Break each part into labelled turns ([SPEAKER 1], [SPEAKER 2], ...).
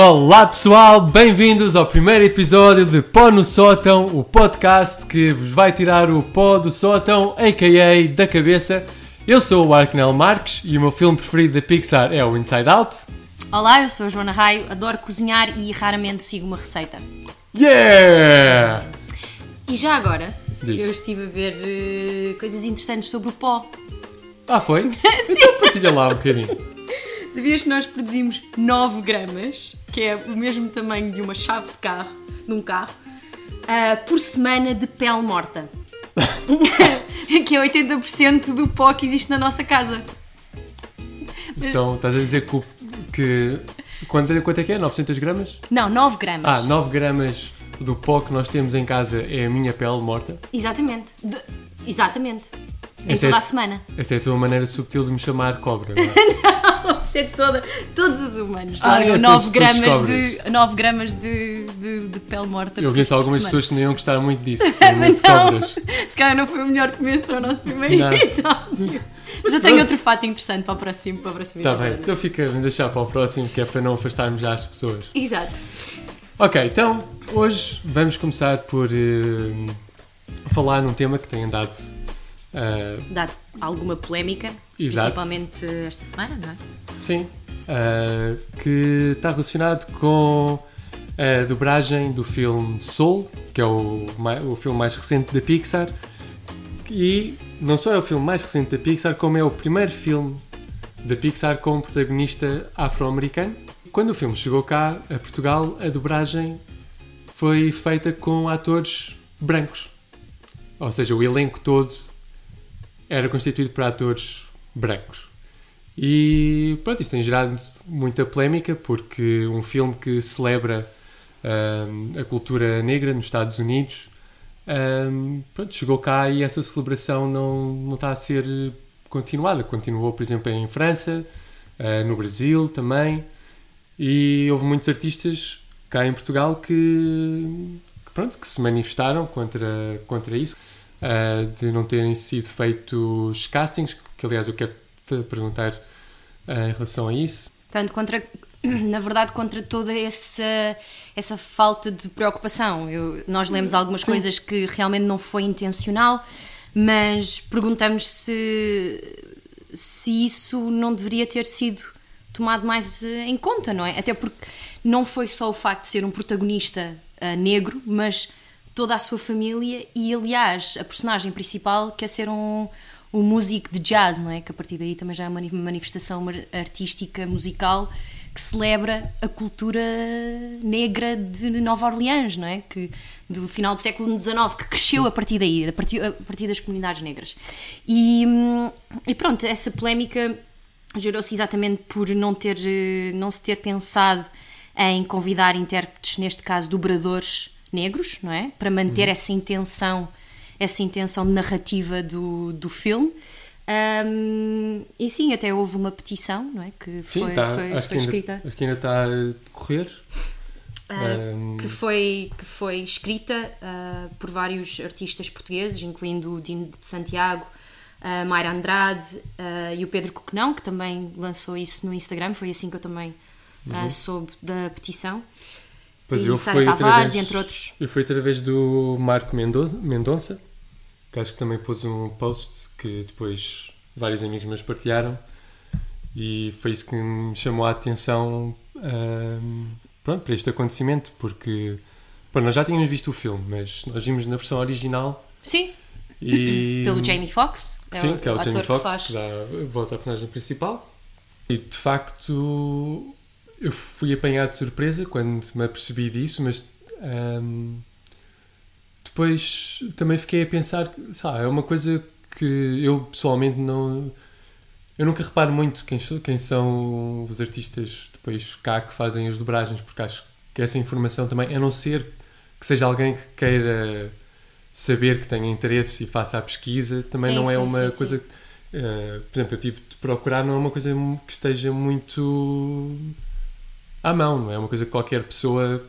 [SPEAKER 1] Olá pessoal, bem-vindos ao primeiro episódio de Pó no Sótão, o podcast que vos vai tirar o pó do sótão, a.k.a. da cabeça. Eu sou o Arknell Marques e o meu filme preferido da Pixar é o Inside Out.
[SPEAKER 2] Olá, eu sou a Joana Raio, adoro cozinhar e raramente sigo uma receita.
[SPEAKER 1] Yeah!
[SPEAKER 2] E já agora,
[SPEAKER 1] Diz.
[SPEAKER 2] eu estive a ver eh, coisas interessantes sobre o pó.
[SPEAKER 1] Ah, foi? Sim! Partilha lá um bocadinho.
[SPEAKER 2] Sabias que nós produzimos 9 gramas, que é o mesmo tamanho de uma chave de carro, de um carro, ah, por semana de pele morta. que é 80% do pó que existe na nossa casa.
[SPEAKER 1] Então, estás a dizer que, que quanto, é- quanto é que é? 900 gramas?
[SPEAKER 2] Não, 9 gramas.
[SPEAKER 1] Ah, 9 gramas do pó que nós temos em casa é a minha pele morta.
[SPEAKER 2] Exatamente. Exatamente. Em
[SPEAKER 1] Essa é-
[SPEAKER 2] toda a semana.
[SPEAKER 1] Essa é a tua maneira subtil de me chamar cobra, não é?
[SPEAKER 2] Isso é toda, todos os humanos
[SPEAKER 1] Ah,
[SPEAKER 2] largam
[SPEAKER 1] eu sei,
[SPEAKER 2] 9
[SPEAKER 1] tu
[SPEAKER 2] gramas, de, 9 gramas de, de, de pele morta.
[SPEAKER 1] Eu conheço
[SPEAKER 2] por
[SPEAKER 1] algumas pessoas que nem iam gostar muito disso, muito
[SPEAKER 2] não, se calhar não foi o melhor começo para o nosso primeiro
[SPEAKER 1] Não.
[SPEAKER 2] episódio. Mas eu tenho
[SPEAKER 1] pronto.
[SPEAKER 2] outro fato interessante para o próximo, para o próximo
[SPEAKER 1] Está Tá bem,
[SPEAKER 2] episódio.
[SPEAKER 1] então fica, vamos deixar para o próximo, que é para não afastarmos já as pessoas.
[SPEAKER 2] Exato.
[SPEAKER 1] Ok, então hoje vamos começar por eh, falar num tema que tem andado. Eh,
[SPEAKER 2] Dado alguma polémica,
[SPEAKER 1] Exato.
[SPEAKER 2] principalmente esta semana, não é?
[SPEAKER 1] sim, eh, que está relacionado com a dobragem do filme Soul, que é o, o filme mais recente da Pixar. E não só é o filme mais recente da Pixar, como é o primeiro filme da Pixar com um protagonista afro-americano. Quando o filme chegou cá, a Portugal, a dobragem foi feita com atores brancos. Ou seja, o elenco todo era constituído por atores brancos. E pronto, isso tem gerado muita polémica porque um filme que celebra hum, a cultura negra nos Estados Unidos hum, pronto, chegou cá e essa celebração não, não está a ser continuada. Continuou, por exemplo, em França, ah, no Brasil também. E houve muitos artistas cá em Portugal que, que, pronto, que se manifestaram contra, contra isso, ah, de não terem sido feitos castings, que aliás eu quero perguntar ah, em relação a isso.
[SPEAKER 2] Portanto, contra, na verdade, contra toda essa, essa falta de preocupação. Eu- nós lemos algumas
[SPEAKER 1] Sim.
[SPEAKER 2] coisas que realmente não foi intencional, mas perguntamos se, se isso não deveria ter sido tomado mais eh, em conta, não é? Até porque não foi só o facto de ser um protagonista ah, negro, mas toda a sua família e, aliás, a personagem principal quer ser um, um músico de jazz, não é? Que a partir daí também já é uma mani- manifestação artística, musical, que celebra a cultura negra de Nova Orleans, não é? Que do final do século XIX, que cresceu a partir daí, a partir, a partir das comunidades negras. E, e pronto, essa polémica gerou-se exatamente por não, ter, eh, não se ter pensado em convidar intérpretes, neste caso dobradores negros, não é? Para manter essa intenção, essa intenção narrativa do, do filme. Ahm, e sim, até houve uma petição, não é? Que
[SPEAKER 1] Sim,
[SPEAKER 2] foi,
[SPEAKER 1] tá,
[SPEAKER 2] foi,
[SPEAKER 1] acho,
[SPEAKER 2] foi
[SPEAKER 1] que ainda,
[SPEAKER 2] escrita.
[SPEAKER 1] acho que ainda está a decorrer.
[SPEAKER 2] Ah,
[SPEAKER 1] Ahm,
[SPEAKER 2] que foi, que foi escrita ah, por vários artistas portugueses, incluindo o Dino de Santiago, a Mayra Andrade ah, e o Pedro Coquenão, que também lançou isso no Instagram. Foi assim que eu também ah, soube da petição.
[SPEAKER 1] Pois
[SPEAKER 2] e
[SPEAKER 1] eu
[SPEAKER 2] Sara Tavares,
[SPEAKER 1] através,
[SPEAKER 2] entre outros.
[SPEAKER 1] Eu fui através do Marco Mendonça, que acho que também pôs um post que depois vários amigos meus partilharam e foi isso que me chamou a atenção ahm, pronto, para este acontecimento, porque pronto, nós já tínhamos visto o filme, mas nós vimos na versão original
[SPEAKER 2] Sim,
[SPEAKER 1] e
[SPEAKER 2] pelo Jamie Foxx.
[SPEAKER 1] Sim, que é o
[SPEAKER 2] ator
[SPEAKER 1] Jamie Foxx,
[SPEAKER 2] faz.
[SPEAKER 1] que dá voz à personagem principal. E de facto eu fui apanhado de surpresa quando me apercebi disso, mas ahm, depois também fiquei a pensar, sabe, é uma coisa que eu pessoalmente não. Eu nunca reparo muito quem, quem são os artistas depois cá que fazem as dobragens, porque acho que essa informação também, a não ser que seja alguém que queira saber, que tenha interesse e faça a pesquisa, também
[SPEAKER 2] Sim,
[SPEAKER 1] não é
[SPEAKER 2] sim,
[SPEAKER 1] uma
[SPEAKER 2] sim,
[SPEAKER 1] coisa. eh, por exemplo, eu tive de procurar, não é uma coisa que esteja muito à mão, não é uma coisa que qualquer pessoa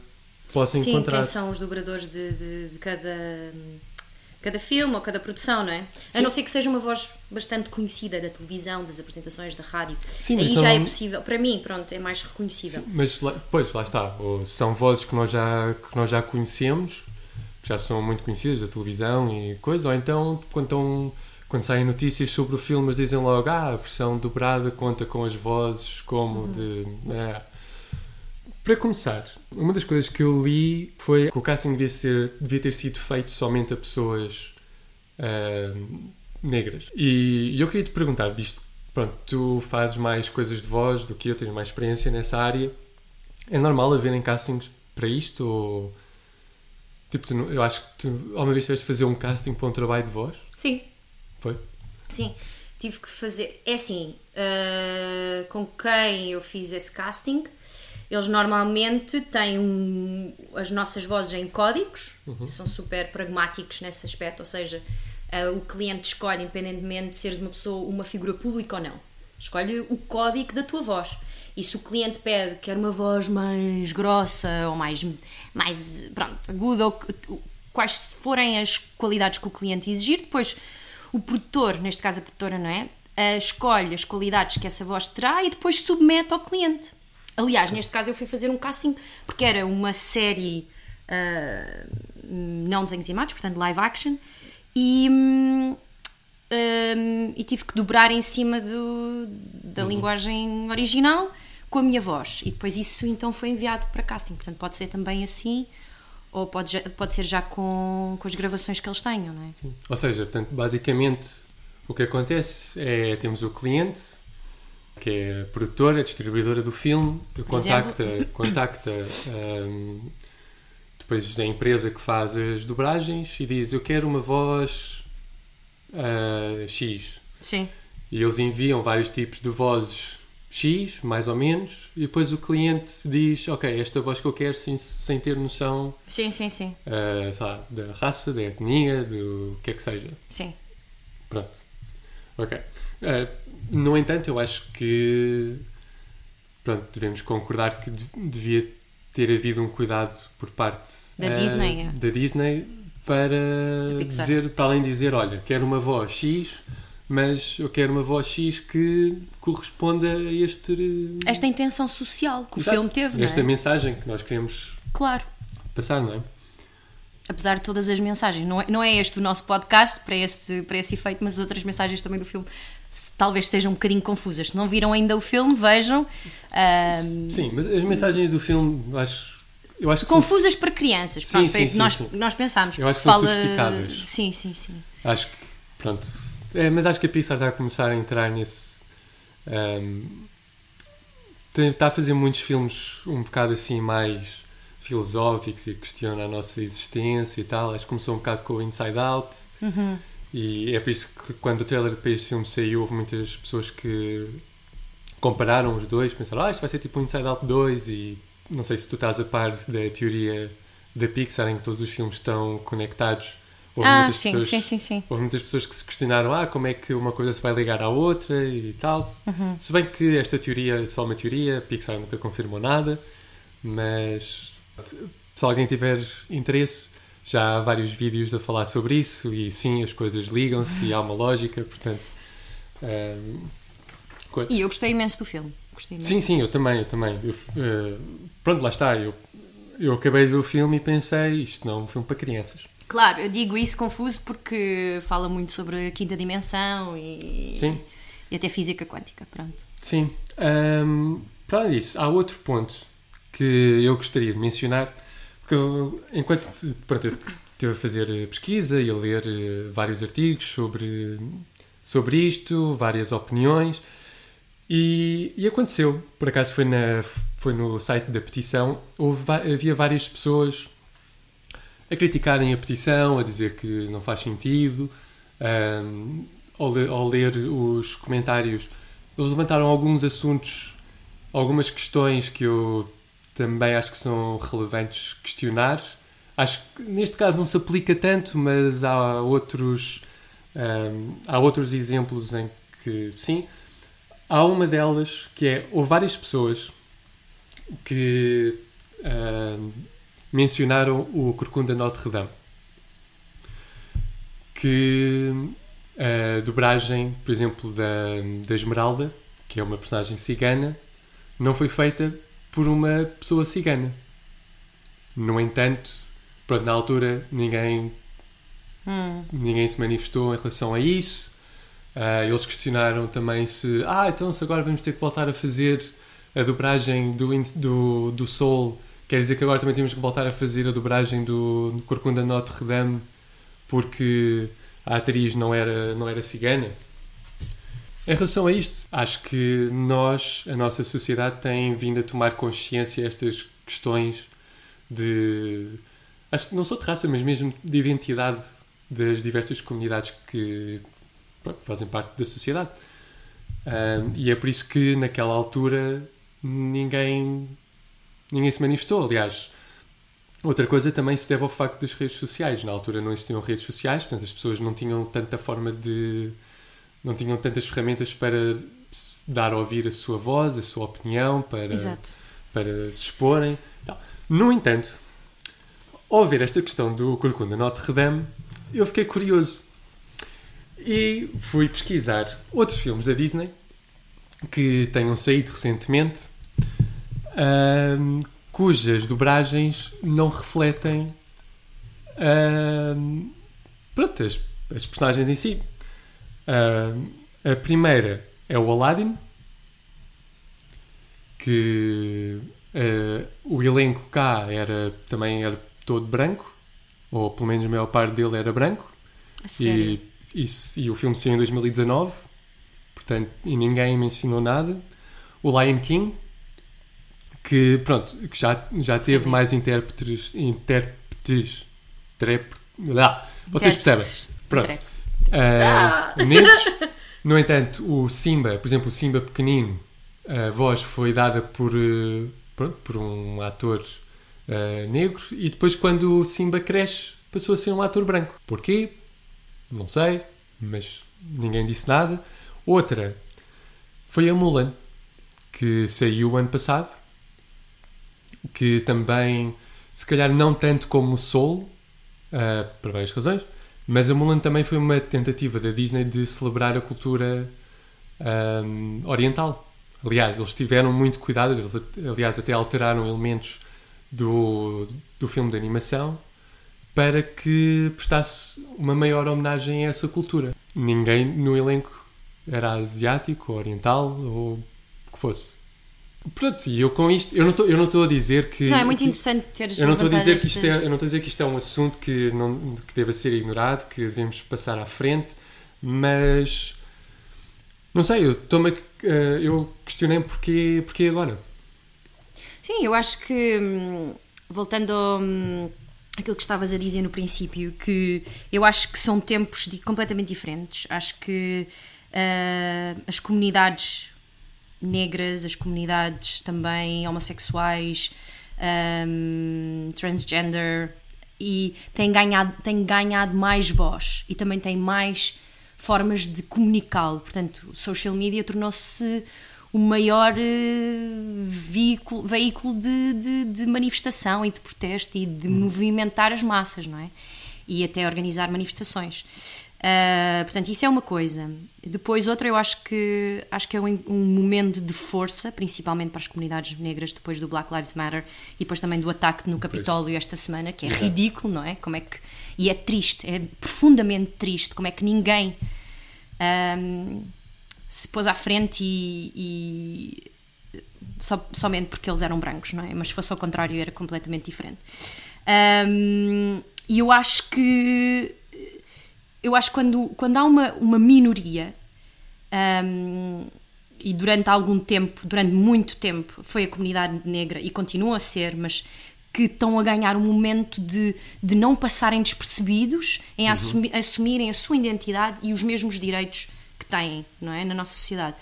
[SPEAKER 1] possa
[SPEAKER 2] Sim,
[SPEAKER 1] encontrar.
[SPEAKER 2] quem são os dobradores de, de, de cada, cada filme ou cada produção, não é? A não ser que seja uma voz bastante conhecida da televisão, das apresentações, da rádio.
[SPEAKER 1] Sim, mas
[SPEAKER 2] Aí já é possível. Para mim, pronto, é mais reconhecível.
[SPEAKER 1] Mas, lá- pois, lá está. Ou são vozes que nós já, que nós já conhecemos, que já são muito conhecidas da televisão e coisa, ou então, quando, estão- quando saem notícias sobre o filme, eles dizem logo, ah, a versão dobrada conta com as vozes como de... né? Para começar, uma das coisas que eu li foi que o casting devia, ser, devia ter sido feito somente a pessoas ah, negras. E eu queria te perguntar, visto que pronto, tu fazes mais coisas de voz do que eu, tens mais experiência nessa área, é normal haverem castings para isto? Ou tipo, tu eu acho que tu alguma vez tiveste de fazer um casting para um trabalho de voz?
[SPEAKER 2] Sim,
[SPEAKER 1] Foi?
[SPEAKER 2] sim. Tive que fazer. É assim, ah, com quem eu fiz esse casting, eles normalmente têm um- as nossas vozes em códigos, são super pragmáticos nesse aspecto, ou seja, ah, o cliente escolhe, independentemente de seres uma pessoa, uma figura pública ou não, escolhe o código da tua voz. E se o cliente pede que quer uma voz mais grossa ou mais, mais pronto, aguda, ou quais forem as qualidades que o cliente exigir, depois o produtor, neste caso a produtora, não é? Ah, escolhe as qualidades que essa voz terá e depois submete ao cliente. Aliás, neste caso eu fui fazer um casting porque era uma série ah, não desenhos animados, portanto live action, e, hum, hum, e tive que dobrar em cima do- da linguagem original com a minha voz. E depois isso então foi enviado para casting. Portanto, pode ser também assim, ou pode, pode ser já com, com as gravações que eles tenham, não é?
[SPEAKER 1] Ou seja, portanto, basicamente o que acontece é temos o cliente, que é a produtora, a distribuidora do filme, que contacta, contacta hum, depois a empresa que faz as dobragens e diz eu quero uma voz ah, X.
[SPEAKER 2] Sim.
[SPEAKER 1] E eles enviam vários tipos de vozes X, mais ou menos, e depois o cliente diz ok, esta voz que eu quero sem, sem ter noção
[SPEAKER 2] Sim, sim, sim.
[SPEAKER 1] lá, da raça, da etnia, do que é que seja.
[SPEAKER 2] Sim.
[SPEAKER 1] Pronto. Ok. Eh, no entanto, eu acho que pronto, devemos concordar que de- devia ter havido um cuidado por parte
[SPEAKER 2] Da
[SPEAKER 1] eh,
[SPEAKER 2] Disney, é.
[SPEAKER 1] da Disney para dizer, para além de dizer, olha, quero uma voz X, mas eu quero uma voz X que corresponda a este
[SPEAKER 2] Esta intenção social que o
[SPEAKER 1] Exato.
[SPEAKER 2] filme teve,
[SPEAKER 1] esta
[SPEAKER 2] é?
[SPEAKER 1] mensagem que nós queremos
[SPEAKER 2] Claro.
[SPEAKER 1] passar, não é?
[SPEAKER 2] apesar de todas as mensagens. Não é, não é este o nosso podcast para esse, para esse efeito, mas as outras mensagens também do filme talvez sejam um bocadinho confusas. Se não viram ainda o filme, vejam. Ahm,
[SPEAKER 1] Sim, mas as mensagens do filme, eu acho, eu acho que são-
[SPEAKER 2] confusas para crianças.
[SPEAKER 1] Sim,
[SPEAKER 2] Pronto,
[SPEAKER 1] sim, sim,
[SPEAKER 2] nós,
[SPEAKER 1] sim.
[SPEAKER 2] nós pensámos.
[SPEAKER 1] Eu acho que são
[SPEAKER 2] fala...
[SPEAKER 1] sofisticadas.
[SPEAKER 2] Sim, sim, sim.
[SPEAKER 1] Acho que, pronto. É, mas acho que a Pixar está a começar a entrar nesse. tem- está a fazer muitos filmes um bocado assim mais filosóficos e questiona a nossa existência e tal. Acho que começou um bocado com o Inside Out. E é por isso que quando o trailer para este filme saiu, houve muitas pessoas que compararam os dois, pensaram, ah, isto vai ser tipo um Inside Out 2 e não sei se tu estás a par da teoria da Pixar em que todos os filmes estão conectados. Houve
[SPEAKER 2] Ah,
[SPEAKER 1] muitas
[SPEAKER 2] sim,
[SPEAKER 1] pessoas-
[SPEAKER 2] sim, sim, sim.
[SPEAKER 1] Houve muitas pessoas que se questionaram ah, como é que uma coisa se vai ligar à outra e tal.
[SPEAKER 2] Uhum.
[SPEAKER 1] Se bem que esta teoria é só uma teoria, a Pixar nunca confirmou nada, mas se alguém tiver interesse, já há vários vídeos a falar sobre isso e sim, as coisas ligam-se e há uma lógica, portanto. ehm, co-
[SPEAKER 2] E eu gostei imenso do filme. Gostei imenso.
[SPEAKER 1] Sim, sim, eu também, eu também. Eu, eh, pronto, lá está. Eu, eu acabei de ver o filme e pensei, isto não é um filme para crianças.
[SPEAKER 2] Claro, eu digo isso confuso porque fala muito sobre a quinta dimensão e,
[SPEAKER 1] Sim.
[SPEAKER 2] e até física quântica. Pronto.
[SPEAKER 1] Sim. Ahm, para além disso, há outro ponto que eu gostaria de mencionar, porque eu, enquanto pronto, eu estive a fazer eh, pesquisa e a ler eh, vários artigos sobre, sobre isto, várias opiniões, e, e aconteceu, por acaso foi, na, foi no site da petição, houve, havia várias pessoas a criticarem a petição, a dizer que não faz sentido, ahm, ao, ao ler os comentários, eles levantaram alguns assuntos, algumas questões que eu também acho que são relevantes questionar. Acho que neste caso não se aplica tanto, mas há outros, ahm, há outros exemplos em que sim. Há uma delas que é, houve várias pessoas que ahm, mencionaram o Corcunda Notre Dame. que a dobragem, por exemplo, da, da Esmeralda, que é uma personagem cigana, não foi feita por uma pessoa cigana. No entanto, pronto, na altura ninguém, ninguém se manifestou em relação a isso. Ah, eles questionaram também se, ah, então se agora vamos ter que voltar a fazer a dobragem do, do, do Soul, quer dizer que agora também temos que voltar a fazer a dobragem do, do Corcunda Notre Dame porque a atriz não era, não era cigana. Em relação a isto, acho que nós, a nossa sociedade, tem vindo a tomar consciência estas questões de. Acho que não só de raça, mas mesmo de identidade das diversas comunidades que fazem parte da sociedade. Ahm, e é por isso que naquela altura ninguém, ninguém se manifestou. Aliás, outra coisa também se deve ao facto das redes sociais. Na altura não existiam redes sociais, portanto as pessoas não tinham tanta forma de. Não tinham tantas ferramentas para dar a ouvir a sua voz, a sua opinião, para,
[SPEAKER 2] Exato.
[SPEAKER 1] para se exporem. Então, no entanto, ao ver esta questão do Corcunda Notre Dame, eu fiquei curioso e fui pesquisar outros filmes da Disney que tenham saído recentemente, ahm, cujas dobragens não refletem ahm, pronto, as, as personagens em si. Ahm, a primeira é o Aladdin, que ah, o elenco cá era também era todo branco, ou pelo menos a maior parte dele era branco. E, isso- e o filme saiu em 2019, portanto, e ninguém mencionou nada. O Lion King, que pronto, que já, já teve
[SPEAKER 2] Sim.
[SPEAKER 1] mais intérpretes, intérpretes, trep, lá, vocês percebem. Pronto. Negros. No entanto, o Simba, por exemplo, o Simba pequenino, a voz foi dada por, eh, pronto, por um ator eh, negro e depois quando o Simba cresce passou a ser um ator branco. Porquê? Não sei, mas ninguém disse nada. Outra foi a Mulan, que saiu ano passado, que também, se calhar não tanto como o Soul, ah, por várias razões, mas a Mulan também foi uma tentativa da Disney de celebrar a cultura ahm, oriental. Aliás, eles tiveram muito cuidado, eles, aliás, até alteraram elementos do, do filme de animação para que prestasse uma maior homenagem a essa cultura. Ninguém no elenco era asiático, oriental, ou o que fosse. Pronto, e eu com isto, eu não estou- eu não estou a dizer que.
[SPEAKER 2] Não, é muito interessante teres
[SPEAKER 1] eu não estou a dizer que isto é, eu não estou a dizer que isto é um assunto que não que deva ser ignorado, que devemos passar à frente, mas não sei, eu estou-me a- eh, eu questionei porquê, porquê agora.
[SPEAKER 2] Sim, eu acho que, hum, voltando ao, hum, aquilo que estavas a dizer no princípio, que eu acho que são tempos completamente diferentes. Acho que ah, as comunidades negras, as comunidades também homossexuais, hum, transgender, e têm ganhado, têm ganhado mais voz e também têm mais formas de comunicá-lo. Portanto, social media tornou-se o maior eh, veículo, veículo de, de- de manifestação e de protesto e de movimentar as massas, não é? E até organizar manifestações. Ah, portanto, isso é uma coisa. Depois, outra, eu acho que acho que é um, um momento de força, principalmente para as comunidades negras, depois do Black Lives Matter e depois também do ataque no Capitólio esta semana, que é ridículo, não é? Como é que e é triste, é profundamente triste, como é que ninguém ahm, se pôs à frente e, e só, somente porque eles eram brancos, não é? Mas se fosse ao contrário era completamente diferente. E eu acho que eu acho que quando, quando há uma, uma minoria ahm, e durante algum tempo, durante muito tempo, foi a comunidade negra e continua a ser, mas que estão a ganhar um momento de, de não passarem despercebidos, em assumi- assumirem a sua identidade e os mesmos direitos que têm, não é, na nossa sociedade.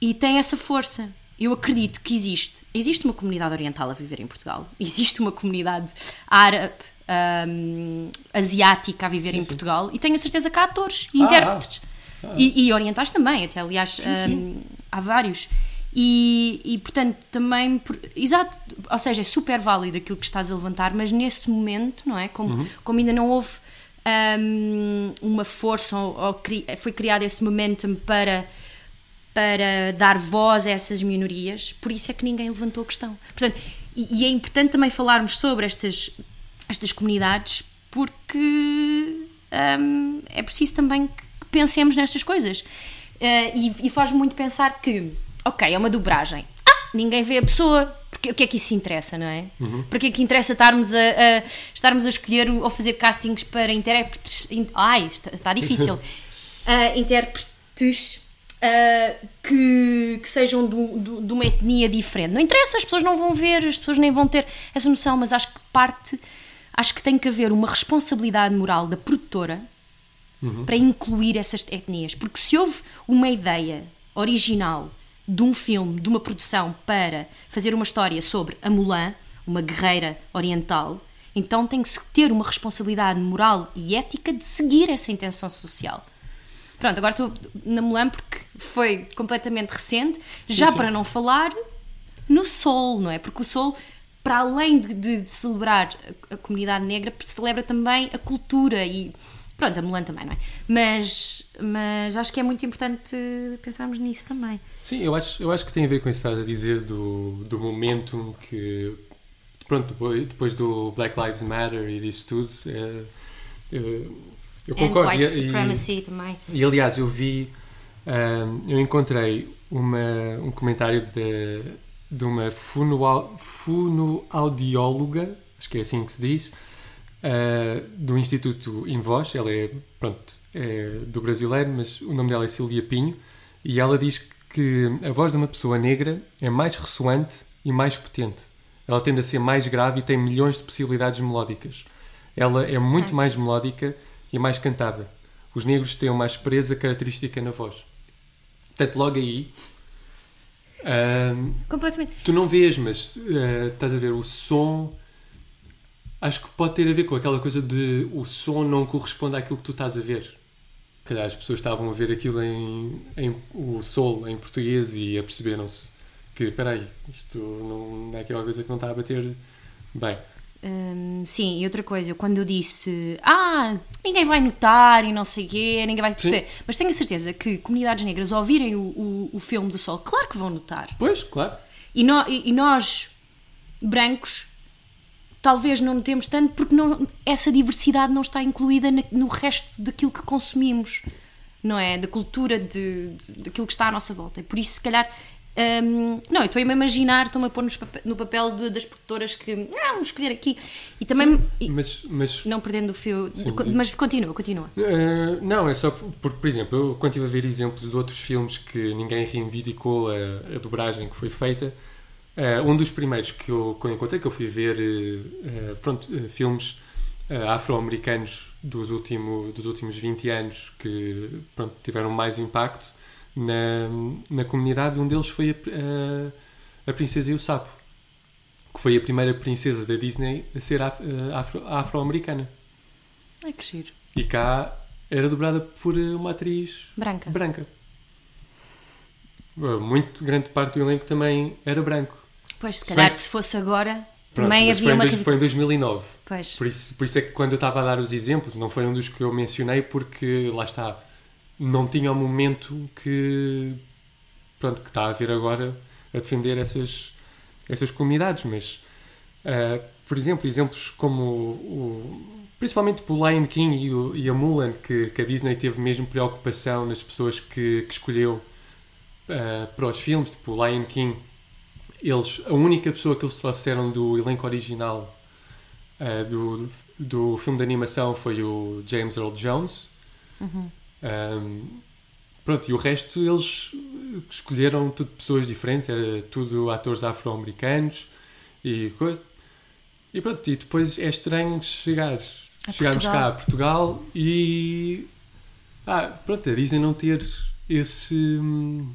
[SPEAKER 2] E tem essa força. Eu acredito que existe. Existe uma comunidade oriental a viver em Portugal. Existe uma comunidade árabe, hum, asiática a viver em Portugal. E tenho a certeza que há atores e
[SPEAKER 1] Ah,
[SPEAKER 2] intérpretes. E, e orientais também, até aliás,
[SPEAKER 1] sim.
[SPEAKER 2] hum, há vários. E, e, portanto, também. por- exato, ou seja, é super válido aquilo que estás a levantar, mas nesse momento, não é? Como, como ainda não houve um, uma força, ou, ou cri, foi criado esse momentum para, para dar voz a essas minorias, por isso é que ninguém levantou a questão. Portanto, e, e é importante também falarmos sobre estas, estas comunidades, porque um, é preciso também que pensemos nestas coisas. Uh, e, e faz muito pensar que, ok, é uma dobragem. Ah, ninguém vê a pessoa, porque o que é que isso interessa, não é? Uhum. Para que é que interessa estarmos a, a, estarmos a escolher ou fazer castings para intérpretes. In, ai, está, está difícil. uh, intérpretes uh, que, que, sejam do, do, de uma etnia diferente. Não interessa, as pessoas não vão ver, as pessoas nem vão ter essa noção, mas acho que parte. Acho que tem que haver uma responsabilidade moral da produtora uhum. para incluir essas etnias. Porque se houve uma ideia original de um filme, de uma produção, para fazer uma história sobre a Mulan, uma guerreira oriental, então tem que se ter uma responsabilidade moral e ética de seguir essa intenção social. Pronto, agora estou na Mulan porque foi completamente recente, já sim, sim. para não falar no Sol, não é? Porque o Sol, para além de, de, de celebrar a, a, comunidade negra, celebra também a cultura e Pronto, a Mulan também, não é? Mas, mas acho que é muito importante pensarmos nisso também.
[SPEAKER 1] Sim, eu acho, eu acho que tem a ver com isso que estás a dizer do, do momento que. Pronto, depois do Black Lives Matter e disso tudo. É, eu, eu concordo.
[SPEAKER 2] And white e, supremacy
[SPEAKER 1] e,
[SPEAKER 2] também.
[SPEAKER 1] E aliás, eu vi. Um, eu encontrei uma, um comentário de, de uma fonoaudióloga, acho que é assim que se diz, uh, do Instituto Invoz. Ela é, pronto, é do brasileiro, mas o nome dela é Silvia Pinho. E ela diz que a voz de uma pessoa negra é mais ressoante e mais potente. Ela tende a ser mais grave e tem milhões de possibilidades melódicas. Ela é muito mais melódica e mais cantada. Os negros têm uma aspereza característica na voz. Portanto, logo aí. Uh,
[SPEAKER 2] Completamente.
[SPEAKER 1] Tu não vês, mas uh, estás a ver o som acho que pode ter a ver com aquela coisa de o som não corresponde àquilo que tu estás a ver. Se calhar as pessoas estavam a ver aquilo em, em o sol em português e aperceberam-se que, espera aí, isto não é aquela coisa que não está a bater bem.
[SPEAKER 2] Hum, sim, e outra coisa, quando eu disse ah, ninguém vai notar e não sei o quê, ninguém vai perceber, sim. mas tenho a certeza que comunidades negras ouvirem o, o, o, filme do Sol, claro que vão notar.
[SPEAKER 1] Pois, claro.
[SPEAKER 2] E, no, e, e nós, brancos, talvez não notemos tanto porque não, essa diversidade não está incluída no resto daquilo que consumimos, não é? Da cultura, de, de, daquilo que está à nossa volta. E por isso, se calhar. Um, não, eu estou-me a imaginar, estou-me a pôr no papel de, das produtoras que ah, vamos escolher aqui e também
[SPEAKER 1] Sim, mas, mas,
[SPEAKER 2] não perdendo o fio, Sim, mas continua, continua.
[SPEAKER 1] Uh, não, é só porque, por exemplo, eu quando estive a ver exemplos de outros filmes que ninguém reivindicou a, a dobragem que foi feita, Uh, um dos primeiros que eu, que eu encontrei, que eu fui ver uh, pronto, filmes afro-americanos dos, último, dos últimos 20 anos que pronto, tiveram mais impacto na, na comunidade, um deles foi a, a, Princesa e o Sapo, que foi a primeira princesa da Disney a ser afro-americana.
[SPEAKER 2] Afro Ai, que giro.
[SPEAKER 1] E cá era dobrada por uma atriz
[SPEAKER 2] branca.
[SPEAKER 1] branca. Muito grande parte do elenco também era branco.
[SPEAKER 2] Pois, se calhar se fosse agora, Pronto, também havia
[SPEAKER 1] foi
[SPEAKER 2] uma...
[SPEAKER 1] foi em 2009.
[SPEAKER 2] Pois.
[SPEAKER 1] Por isso, por isso é que quando eu estava a dar os exemplos, não foi um dos que eu mencionei, porque, lá está, não tinha o momento que, pronto, que está a ver agora a defender essas, essas comunidades, mas, uh, por exemplo, exemplos como o, principalmente o Lion King e, o, e a Mulan, que, que, a Disney teve mesmo preocupação nas pessoas que, que escolheu uh, para os filmes, tipo o Lion King eles, a única pessoa que eles trouxeram do elenco original uh, do, do filme de animação foi o James Earl Jones. Uhum. Um, pronto, e o resto eles escolheram tudo pessoas diferentes, era tudo atores afro-americanos e coisa. E pronto, e depois é estranho chegar, a chegarmos Portugal. cá a Portugal e. Ah, pronto, a Disney não ter esse,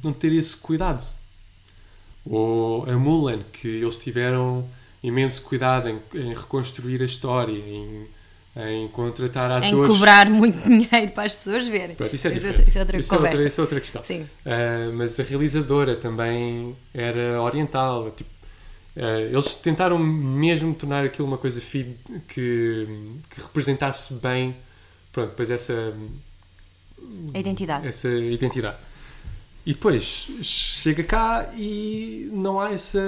[SPEAKER 1] não ter esse cuidado ou a Mulan, que eles tiveram imenso cuidado em, em reconstruir a história, em, em contratar atores.
[SPEAKER 2] Em cobrar muito dinheiro para as pessoas verem.
[SPEAKER 1] Pronto, isso é diferente.
[SPEAKER 2] Isso é outra, isso é outra,
[SPEAKER 1] isso é outra questão.
[SPEAKER 2] Sim.
[SPEAKER 1] Uh, mas a realizadora também era oriental. Tipo, uh, eles tentaram mesmo tornar aquilo uma coisa que, que representasse bem pronto, depois essa,
[SPEAKER 2] A identidade.
[SPEAKER 1] essa identidade. E depois chega cá e não há essa,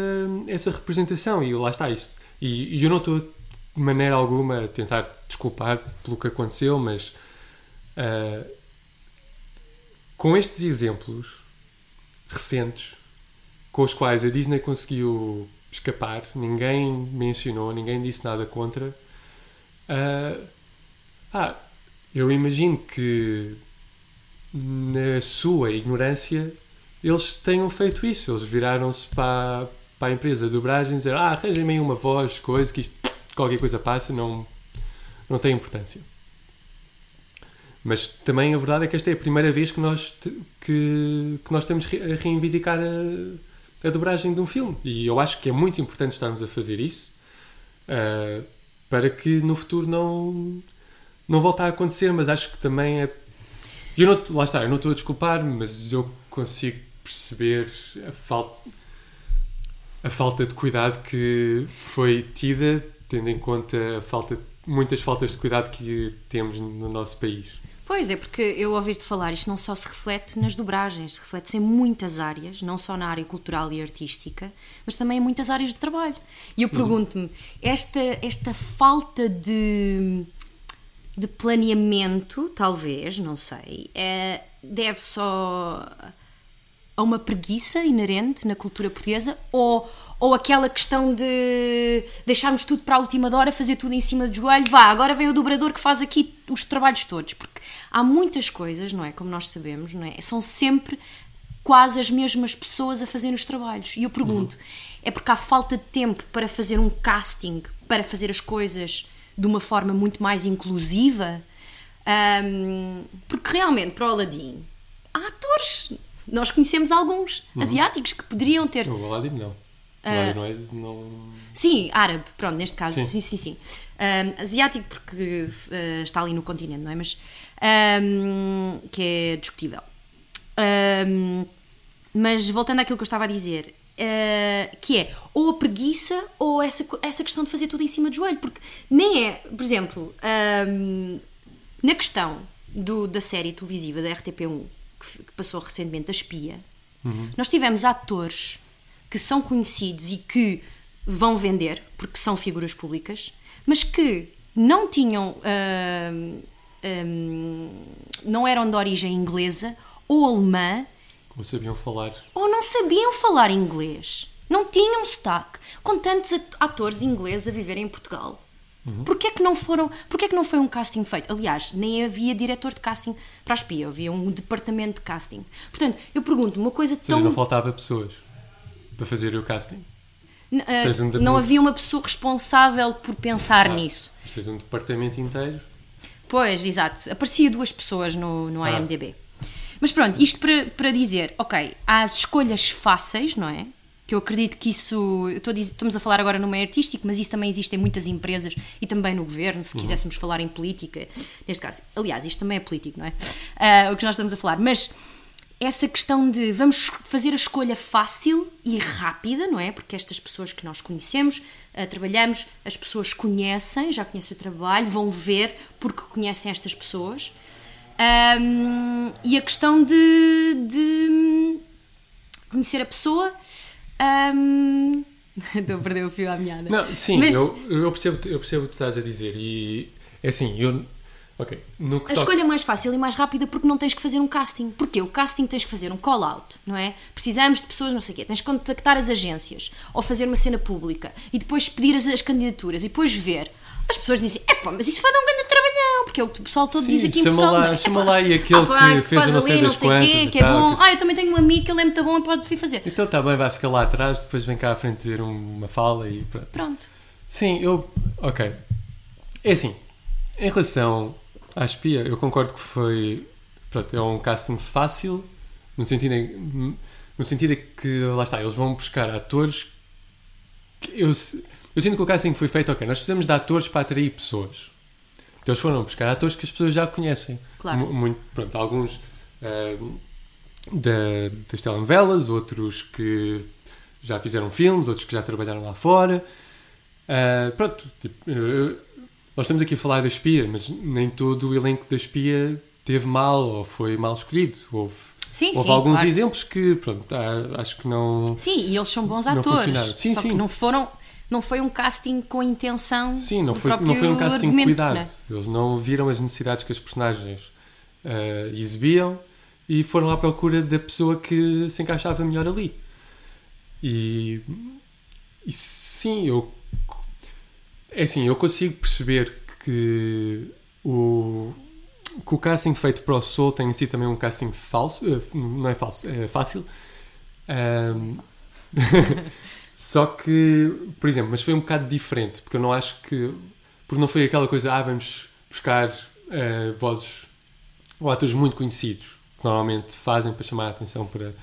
[SPEAKER 1] essa representação, e lá está isto. E, e eu não estou maneira alguma tentar desculpar pelo que aconteceu, mas ah, com estes exemplos recentes com os quais a Disney conseguiu escapar, ninguém mencionou, ninguém disse nada contra. ah, ah, eu imagino que na sua ignorância eles tenham feito isso. Eles viraram-se para, para a empresa de dobragem e dizer ah, arranjem-me uma voz, coisa, que isto, qualquer coisa passa, não, não tem importância. Mas também a verdade é que esta é a primeira vez que nós, que, que nós estamos a reivindicar a, a dobragem de um filme. E eu acho que é muito importante estarmos a fazer isso ah, para que no futuro não, não volte a acontecer. Mas acho que também é. Eu não, lá está, eu não estou a desculpar, mas eu consigo perceber a falta, a falta de cuidado que foi tida, tendo em conta a falta, muitas faltas de cuidado que temos no nosso país.
[SPEAKER 2] Pois é, porque eu ouvir-te falar, isto não só se reflete nas dobragens, se reflete em muitas áreas, não só na área cultural e artística, mas também em muitas áreas de trabalho. E eu pergunto-me, esta, esta falta de, de planeamento, talvez, não sei, é, deve só a uma preguiça inerente na cultura portuguesa ou, ou aquela questão de deixarmos tudo para a última hora, fazer tudo em cima do joelho, vá, agora vem o dobrador que faz aqui os trabalhos todos, porque há muitas coisas, não é? Como nós sabemos, não é? São sempre quase as mesmas pessoas a fazer os trabalhos. E eu pergunto, é porque há falta de tempo para fazer um casting, para fazer as coisas de uma forma muito mais inclusiva? Ahm, porque realmente, para o Aladdin, há atores. Nós conhecemos alguns asiáticos que poderiam ter.
[SPEAKER 1] O Aladdin não. O Aladdin não é. Não...
[SPEAKER 2] Sim, árabe, pronto, neste caso,
[SPEAKER 1] Sim.
[SPEAKER 2] sim, sim, sim. Ahm, asiático porque ah, está ali no continente, não é? Mas ahm, que é discutível. Ahm, mas voltando àquilo que eu estava a dizer, ah, que é ou a preguiça ou essa, essa questão de fazer tudo em cima do joelho, porque nem é, por exemplo, na questão do- da série televisiva da RTP1 que, que passou recentemente, a Espia, nós tivemos atores que são conhecidos e que vão vender, porque são figuras públicas, mas que não tinham. ahm, ahm, não eram de origem inglesa ou alemã
[SPEAKER 1] Ou sabiam falar.
[SPEAKER 2] ou não sabiam falar inglês. Não tinham sotaque. Com tantos at- atores ingleses a viverem em Portugal. Porquê é que não foram. Porquê é que não foi um casting feito? Aliás, nem havia diretor de casting para a espia, havia um departamento de casting. Portanto, eu pergunto uma coisa
[SPEAKER 1] Ou seja,
[SPEAKER 2] tão.
[SPEAKER 1] não faltava pessoas para fazer o casting.
[SPEAKER 2] N-
[SPEAKER 1] tens um
[SPEAKER 2] não havia uma pessoa responsável por pensar nisso.
[SPEAKER 1] Mas tens um departamento inteiro.
[SPEAKER 2] Pois, exato. Aparecia duas pessoas no, no
[SPEAKER 1] Ah.
[SPEAKER 2] IMDB. Mas pronto, isto para, para dizer, ok, há as escolhas fáceis, não é? Que eu acredito que isso. a dizer- estamos a falar agora no meio artístico, mas isso também existe em muitas empresas e também no governo, se quiséssemos falar em política, neste caso. Aliás, isto também é político, não é? Ah, o que nós estamos a falar. Mas essa questão de vamos fazer a escolha fácil e rápida, não é? Porque estas pessoas que nós conhecemos, ah, trabalhamos, as pessoas conhecem, já conhecem o trabalho, vão ver porque conhecem estas pessoas. Ahm, e a questão de, de conhecer a pessoa. ahm, Estou a perder o fio à meada.
[SPEAKER 1] Não, sim,
[SPEAKER 2] Mas-
[SPEAKER 1] eu, eu, percebo, eu percebo o que estás a dizer. E é assim, eu. Ok, no que
[SPEAKER 2] A
[SPEAKER 1] toca-
[SPEAKER 2] escolha mais fácil e mais rápida porque não tens que fazer um casting. Porque o casting tens que fazer um call-out, não é? Precisamos de pessoas, não sei o quê. Tens que contactar as agências ou fazer uma cena pública e depois pedir as, as candidaturas e depois ver. As pessoas dizem, epá, mas isso vai dar um grande trabalhão, porque é o que o pessoal todo
[SPEAKER 1] Sim,
[SPEAKER 2] diz aqui em
[SPEAKER 1] chama
[SPEAKER 2] Portugal.
[SPEAKER 1] lá-
[SPEAKER 2] é?
[SPEAKER 1] chama lá e aquele
[SPEAKER 2] ah, pá,
[SPEAKER 1] que fez não sei
[SPEAKER 2] ali, não sei quê,
[SPEAKER 1] quantas e
[SPEAKER 2] que é
[SPEAKER 1] tal,
[SPEAKER 2] bom.
[SPEAKER 1] que-
[SPEAKER 2] Ah, eu também tenho um amigo que ele é muito bom, pode vir fazer.
[SPEAKER 1] Então está bem, vai ficar lá atrás, depois vem cá à frente dizer um- uma fala e pronto.
[SPEAKER 2] Pronto.
[SPEAKER 1] Sim, eu. Ok. É assim, em relação à espia, eu concordo que foi. Pronto, é um casting fácil, no sentido em, no sentido em que, lá está, eles vão buscar atores. Eu, eu sinto que o casting foi feito, ok, nós precisamos de atores para atrair pessoas. Então eles foram buscar atores que as pessoas já conhecem.
[SPEAKER 2] Claro.
[SPEAKER 1] Mu- Muito, pronto, alguns ah, da, das telenovelas, outros que já fizeram filmes, outros que já trabalharam lá fora. Ah, pronto, tipo, eu- nós estamos aqui a falar da espia, mas nem todo o elenco da espia teve mal ou foi mal escolhido. Houve,
[SPEAKER 2] Sim,
[SPEAKER 1] houve
[SPEAKER 2] sim,
[SPEAKER 1] alguns
[SPEAKER 2] claro.
[SPEAKER 1] exemplos que, pronto, acho que não.
[SPEAKER 2] Sim, e eles são bons atores.
[SPEAKER 1] Sim,
[SPEAKER 2] só
[SPEAKER 1] sim.
[SPEAKER 2] que não foram. Não foi um casting com intenção.
[SPEAKER 1] Sim, não foi, não foi um casting cuidado.
[SPEAKER 2] né?
[SPEAKER 1] Eles não viram as necessidades que as personagens ah, exibiam e foram à procura da pessoa que se encaixava melhor ali. E, e sim, eu. É assim, eu consigo perceber que o, que o casting feito para o Soul tenha sido também um casting falso. eh, Não é falso, é fácil. Ahm, só que, por exemplo, mas foi um bocado diferente, porque eu não acho que. Porque não foi aquela coisa, ah, vamos buscar eh, vozes ou atores muito conhecidos, que normalmente fazem para chamar a atenção para,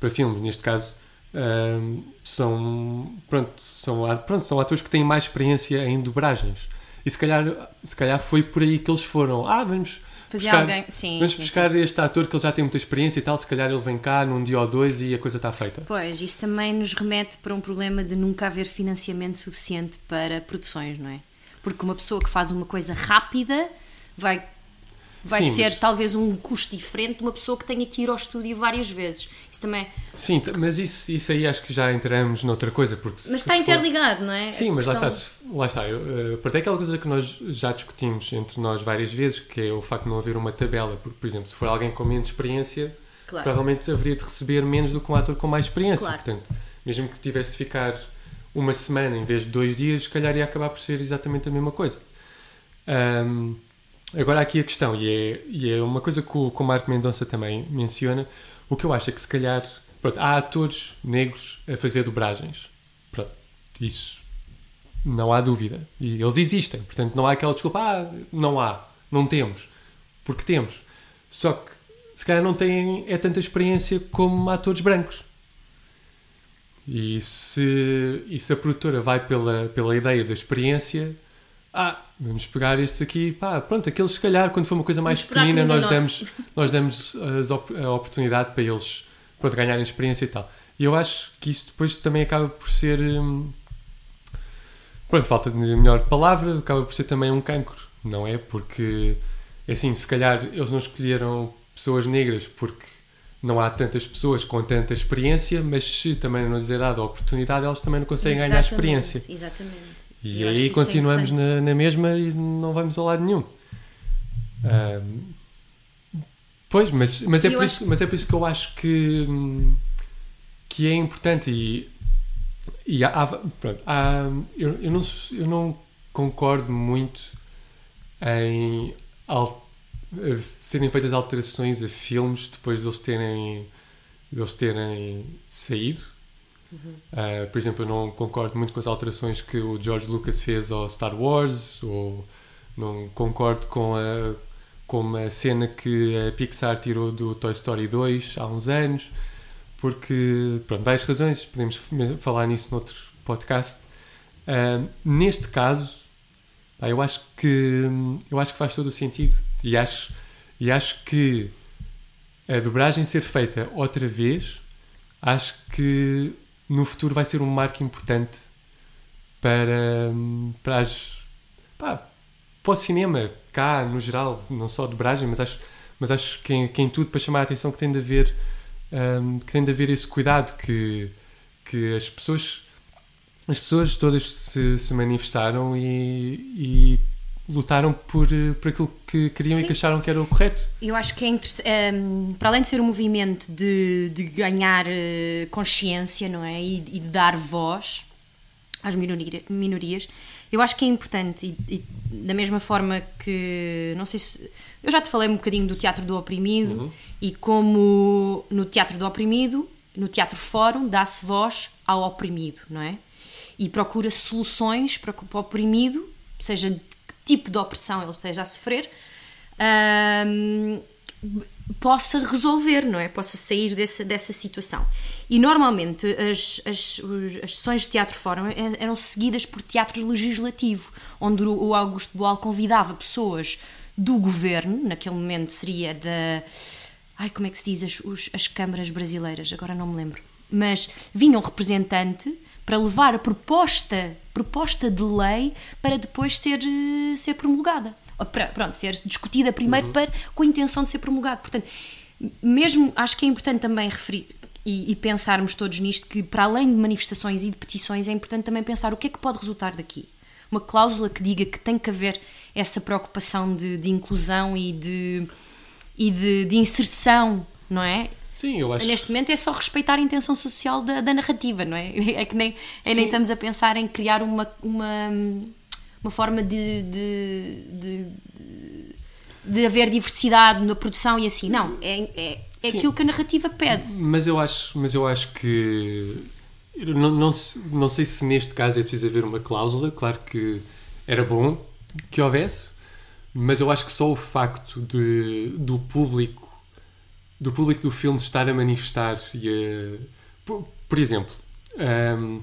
[SPEAKER 1] para filmes. Neste caso, ahm, são, pronto, são, pronto, são atores que têm mais experiência em dobragens. E se calhar, se calhar foi por aí que eles foram. Ah, vamos
[SPEAKER 2] Fazia
[SPEAKER 1] buscar,
[SPEAKER 2] alguém. Sim,
[SPEAKER 1] vamos
[SPEAKER 2] sim,
[SPEAKER 1] buscar este ator que ele já tem muita experiência e tal. Se calhar ele vem cá num dia ou dois e a coisa está feita.
[SPEAKER 2] Pois, isso também nos remete para um problema de nunca haver financiamento suficiente para produções, não é? Porque uma pessoa que faz uma coisa rápida vai, vai
[SPEAKER 1] Sim,
[SPEAKER 2] ser
[SPEAKER 1] mas-
[SPEAKER 2] talvez um custo diferente de uma pessoa que tenha que ir ao estúdio várias vezes. Isso também.
[SPEAKER 1] Sim, t- mas isso, isso aí acho que já entramos noutra coisa. Porque
[SPEAKER 2] Mas está
[SPEAKER 1] se for-
[SPEAKER 2] interligado, não é?
[SPEAKER 1] Sim, mas lá
[SPEAKER 2] questão-
[SPEAKER 1] está, se- lá está. Eu, uh, para aquela coisa que nós já discutimos entre nós várias vezes, que é o facto de não haver uma tabela. Porque, por exemplo, se for alguém com menos experiência,
[SPEAKER 2] Claro.
[SPEAKER 1] provavelmente haveria de receber menos do que um ator com mais experiência.
[SPEAKER 2] Claro.
[SPEAKER 1] Portanto, mesmo que tivesse de ficar uma semana em vez de dois dias, se calhar ia acabar por ser exatamente a mesma coisa. Ahm, agora, aqui a questão, e é, e é uma coisa que o, que o Marco Mendonça também menciona, o que eu acho é que se calhar pronto, há atores negros a fazer dobragens. Pronto, isso não há dúvida. E eles existem, portanto não há aquela desculpa, ah, não há, não temos, porque temos. Só que se calhar não têm é tanta experiência como atores brancos. E se, e se a produtora vai pela, pela ideia da experiência, ah, vamos pegar estes aqui, pá, pronto, aqueles se calhar quando for uma coisa mais pequenina nós damos, nós damos as op- a oportunidade para eles pronto, ganharem experiência e tal. E eu acho que isso depois também acaba por ser, hum, pronto, falta de melhor palavra, acaba por ser também um cancro, não é? Porque, é assim, se calhar eles não escolheram pessoas negras porque não há tantas pessoas com tanta experiência, mas se também não lhes é dada a oportunidade, elas também não conseguem ganhar
[SPEAKER 2] Exatamente,
[SPEAKER 1] experiência.
[SPEAKER 2] Exatamente.
[SPEAKER 1] E aí
[SPEAKER 2] que é
[SPEAKER 1] continuamos
[SPEAKER 2] importante.
[SPEAKER 1] na, na mesma e não vamos a lado nenhum. Ahm, pois, mas, mas, é por isso, mas é por isso que eu acho que, que é importante e, e há, pronto, há- eu, eu, não, eu não concordo muito em al- eh, serem feitas alterações a filmes depois deles terem, deles terem saído. Uh, por exemplo, eu não concordo muito com as alterações que o George Lucas fez ao Star Wars, ou não concordo com a, com a cena que a Pixar tirou do Toy Story 2 há uns anos, porque, pronto, várias razões, podemos falar nisso noutro podcast. Uh, neste caso, pá, eu acho que eu acho que faz todo o sentido e acho, e acho que a dobragem ser feita outra vez, acho que no futuro vai ser um marco importante para, para, as, pá, para o cinema, cá no geral, não só dobragem, mas acho, mas acho que, em, que em tudo para chamar a atenção que tem de haver, hum, que tem de haver esse cuidado que, que as pessoas as pessoas todas se, se manifestaram e, e lutaram por, eh, por aquilo que queriam e
[SPEAKER 2] Sim.
[SPEAKER 1] que acharam que era o correto.
[SPEAKER 2] Eu acho que é interessante, para além de ser um movimento de, de ganhar eh, consciência, não é? E, e de dar voz às minoria- minorias, eu acho que é importante, e, e da mesma forma que, não sei se. Eu já te falei um bocadinho do Teatro do Oprimido e como no Teatro do Oprimido, no Teatro Fórum, dá-se voz ao oprimido, não é? E procura soluções para que o oprimido, seja tipo de opressão ele esteja a sofrer, ahm, possa resolver, não é? Possa sair dessa, dessa situação. E normalmente as, as, as sessões de teatro fórum eram seguidas por teatro legislativo, onde o Augusto Boal convidava pessoas do governo, naquele momento seria da. Ai, como é que se diz as, os- as câmaras brasileiras? Agora não me lembro. Mas vinha um representante para levar a proposta proposta de lei para depois ser, eh, ser promulgada. Para, pronto, ser discutida primeiro para, com a intenção de ser promulgada. Portanto, mesmo acho que é importante também referir e, e pensarmos todos nisto que para além de manifestações e de petições é importante também pensar o que é que pode resultar daqui. Uma cláusula que diga que tem que haver essa preocupação de, de inclusão e de, e de, de inserção, não é?
[SPEAKER 1] Sim, eu acho.
[SPEAKER 2] Neste momento é só respeitar a intenção social da, da narrativa, não é? É que nem, é nem estamos a pensar em criar uma, uma, uma forma de, de, de, de haver diversidade na produção e assim. Não, é, é, é aquilo que a narrativa pede.
[SPEAKER 1] Mas eu acho, mas eu acho que eu não, não, não sei se neste caso é preciso haver uma cláusula, claro que era bom que houvesse, mas eu acho que só o facto de, do público do público do filme estar a manifestar e a, por, por exemplo, ahm,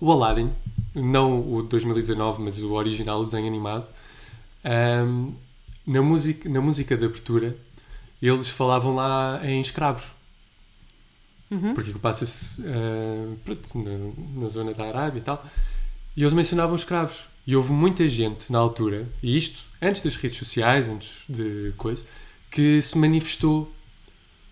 [SPEAKER 1] o Aladdin, não o de 2019, mas o original, o desenho animado, ahm, na, música, na música de abertura, eles falavam lá em escravos. Porque aquilo passa-se pronto, na, na zona da Arábia e tal. E eles mencionavam escravos. E houve muita gente na altura, e isto antes das redes sociais, antes de coisa, que se manifestou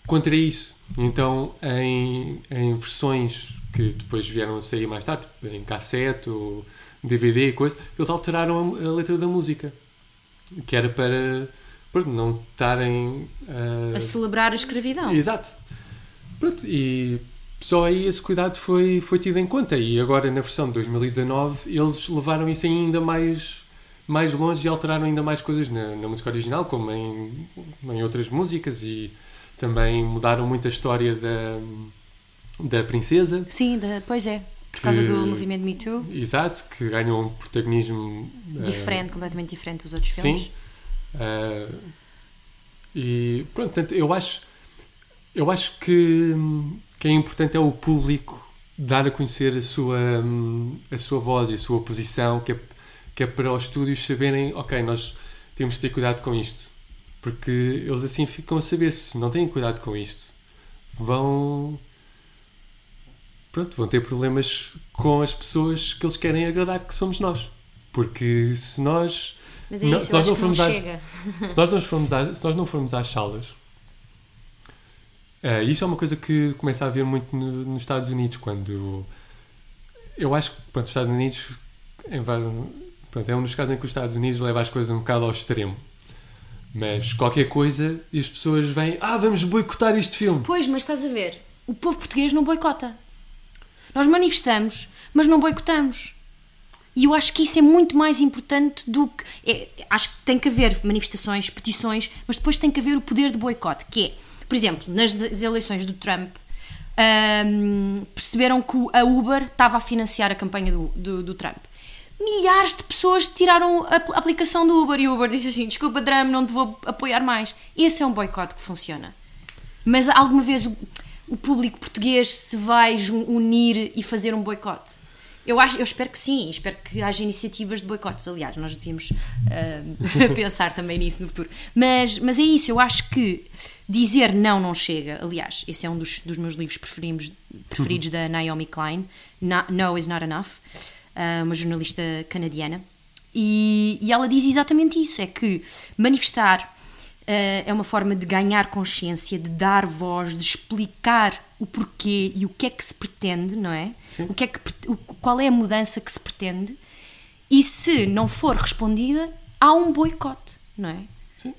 [SPEAKER 1] contra isso. Então, em, em versões que depois vieram a sair mais tarde, tipo, em cassete ou DVD e coisa, eles alteraram a, a letra da música. Que era para pronto, não estarem ah,
[SPEAKER 2] A celebrar a escravidão.
[SPEAKER 1] Exato. Pronto, e só aí esse cuidado foi, foi tido em conta. E agora, na versão de 2019, eles levaram isso ainda mais, mais longe e alteraram ainda mais coisas na, na música original, como em, em outras músicas, e também mudaram muito a história da, da princesa.
[SPEAKER 2] Sim, da- pois é. Por causa
[SPEAKER 1] Que-
[SPEAKER 2] do movimento Me Too.
[SPEAKER 1] Exato, que ganhou um protagonismo eh,
[SPEAKER 2] Diferente, completamente diferente dos outros filmes.
[SPEAKER 1] Sim. Ah, e pronto, portanto, eu acho, eu acho que, que é importante é o público dar a conhecer a sua, a sua voz e a sua posição, que é, que é para os estúdios saberem, ok, nós temos de ter cuidado com isto. Porque eles assim ficam a saber, se não têm cuidado com isto, vão. Pronto, vão ter problemas com as pessoas que eles querem agradar, que somos nós. Porque se nós
[SPEAKER 2] Mas é
[SPEAKER 1] Não,
[SPEAKER 2] isso,
[SPEAKER 1] se
[SPEAKER 2] eu
[SPEAKER 1] nós não
[SPEAKER 2] não
[SPEAKER 1] formos às-
[SPEAKER 2] chega.
[SPEAKER 1] se nós não formos, à- se nós não formos às salas, eh, isso é uma coisa que começa a haver muito no- nos Estados Unidos, quando eu acho que pronto, os Estados Unidos em pronto, é um dos casos em que os Estados Unidos leva as coisas um bocado ao extremo. Mas qualquer coisa e as pessoas vêm, ah, vamos boicotar este filme.
[SPEAKER 2] Pois, mas estás a ver, o povo português não boicota. Nós manifestamos, mas não boicotamos. E eu acho que isso é muito mais importante do que. é, acho que tem que haver manifestações, petições, mas depois tem que haver o poder de boicote, que é, por exemplo, nas eleições do Trump, ahm, perceberam que a Uber estava a financiar a campanha do, do, do Trump. Milhares de pessoas tiraram a apl- aplicação do Uber e o Uber disse assim: desculpa, Trump, não te vou apoiar mais. Esse é um boicote que funciona. Mas alguma vez o, o público português se vai unir e fazer um boicote? Eu, acho, eu espero que sim, espero que haja iniciativas de boicotes. Aliás, nós devíamos ah, pensar também nisso no futuro. Mas, mas é isso, eu acho que dizer não não chega. Aliás, esse é um dos, dos meus livros preferidos, preferidos da Naomi Klein, No is Not Enough, uma jornalista canadiana. E, e ela diz exatamente isso: é que manifestar Uh, é uma forma de ganhar consciência, de dar voz, de explicar o porquê e o que é que se pretende, não é? O que é que, o- qual é a mudança que se pretende? E se não for respondida, há um boicote, não é?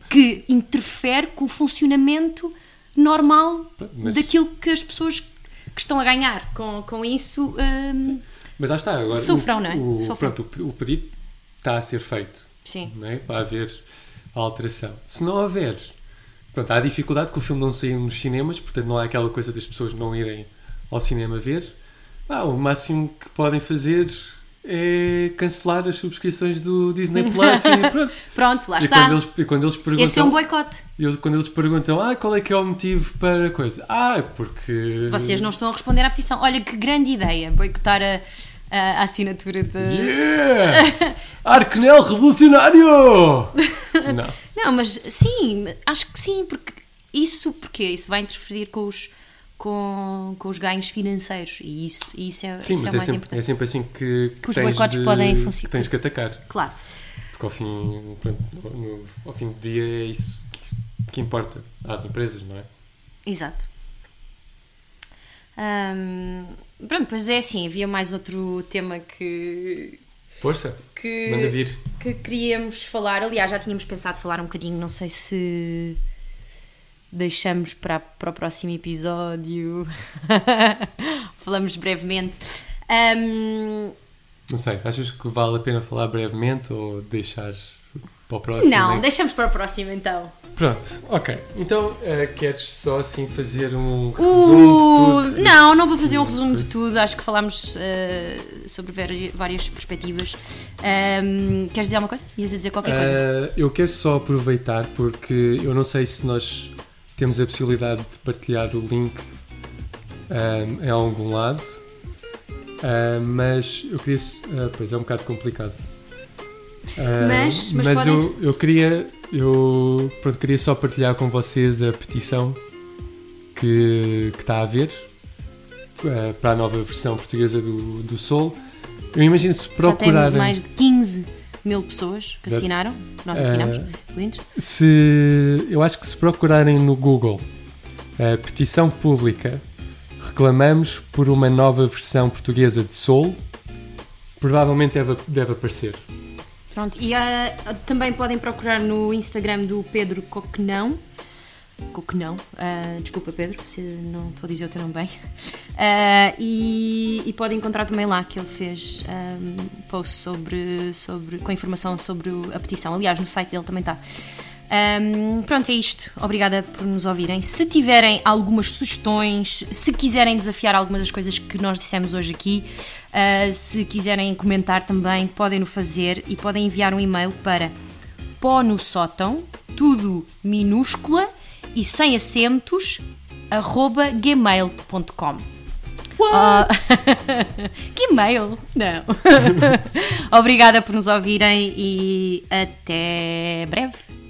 [SPEAKER 2] Que interfere com o funcionamento normal
[SPEAKER 1] Mas-
[SPEAKER 2] daquilo que as pessoas que estão a ganhar com, com isso. um,
[SPEAKER 1] Mas lá está, agora.
[SPEAKER 2] Sofram,
[SPEAKER 1] o,
[SPEAKER 2] não é?
[SPEAKER 1] O,
[SPEAKER 2] Sofram.
[SPEAKER 1] pronto, o, o pedido está a ser feito.
[SPEAKER 2] sim.
[SPEAKER 1] não é? para haver a alteração. Se não houver, pronto, há a dificuldade que o filme não saiu nos cinemas, portanto não há aquela coisa das pessoas não irem ao cinema ver. Ah, o máximo que podem fazer é cancelar as subscrições do Disney Plus e pronto.
[SPEAKER 2] Pronto, lá
[SPEAKER 1] E
[SPEAKER 2] está.
[SPEAKER 1] quando, eles, e quando eles perguntam,
[SPEAKER 2] Esse é um boicote.
[SPEAKER 1] eles- quando eles perguntam, ah, qual é que é o motivo para a coisa? Ah, é porque
[SPEAKER 2] Vocês não estão a responder à petição. Olha que grande ideia, boicotar a, a, assinatura de.
[SPEAKER 1] Yeah! Arcanel revolucionário! não.
[SPEAKER 2] Não, mas sim, acho que sim, porque isso, porque isso vai interferir com os, com, com os ganhos financeiros. E isso, e isso é,
[SPEAKER 1] Sim,
[SPEAKER 2] isso é
[SPEAKER 1] é
[SPEAKER 2] mais
[SPEAKER 1] sempre,
[SPEAKER 2] importante.
[SPEAKER 1] é sempre assim que,
[SPEAKER 2] Que os boicotes
[SPEAKER 1] de-
[SPEAKER 2] podem
[SPEAKER 1] que
[SPEAKER 2] funcionar.
[SPEAKER 1] tens que atacar.
[SPEAKER 2] Claro.
[SPEAKER 1] Porque ao fim, pronto, no- no- ao fim do dia é isso que importa às empresas, não é?
[SPEAKER 2] Exato. Ahm, pronto, pois é assim, havia mais outro tema que,
[SPEAKER 1] Força,
[SPEAKER 2] que,
[SPEAKER 1] manda vir.
[SPEAKER 2] que queríamos falar. Aliás, já tínhamos pensado falar um bocadinho, não sei se deixamos para, para o próximo episódio. Falamos brevemente. Ahm,
[SPEAKER 1] Não sei, achas que vale a pena falar brevemente ou deixar para o próximo?
[SPEAKER 2] não, deixamos para o próximo então.
[SPEAKER 1] Pronto, ok. Então eh, queres só assim fazer um resumo
[SPEAKER 2] Uh,
[SPEAKER 1] de tudo?
[SPEAKER 2] não, não vou fazer um resumo de tudo. Acho que falámos eh, sobre várias perspectivas. Ahm, queres dizer alguma coisa? Ias dizer qualquer coisa?
[SPEAKER 1] Eh, eu quero só aproveitar porque eu não sei se nós temos a possibilidade de partilhar o link ehm, em algum lado, mas eu queria. eh, pois é um bocado complicado. Eh,
[SPEAKER 2] Mas- mas podem-
[SPEAKER 1] eu, eu queria. Eu pronto, queria só partilhar com vocês a petição que, que está a haver eh, para a nova versão portuguesa do, do Sol. Eu imagino se procurarem.
[SPEAKER 2] mais de 15 mil pessoas que assinaram. Nós
[SPEAKER 1] Eh,
[SPEAKER 2] assinamos, clientes.
[SPEAKER 1] Se eu acho que se procurarem no Google a petição pública reclamamos por uma nova versão portuguesa de Soul, provavelmente deve, deve aparecer.
[SPEAKER 2] Pronto, e ah, também podem procurar no Instagram do Pedro Coquenão. Coquenão, ah, desculpa Pedro, se não estou a dizer o teu nome bem. Ah, e, e podem encontrar também lá que ele fez um, post sobre, sobre, com informação sobre a petição. Aliás, no site dele também está. Um, pronto, é isto. Obrigada por nos ouvirem. Se tiverem algumas sugestões, se quiserem desafiar algumas das coisas que nós dissemos hoje aqui, uh, se quiserem comentar também, podem no fazer e podem enviar um e-mail para pó no sótão, tudo minúscula e sem acentos, arroba gmail.com. Ah, Gmail? Não. Obrigada por nos ouvirem e até breve.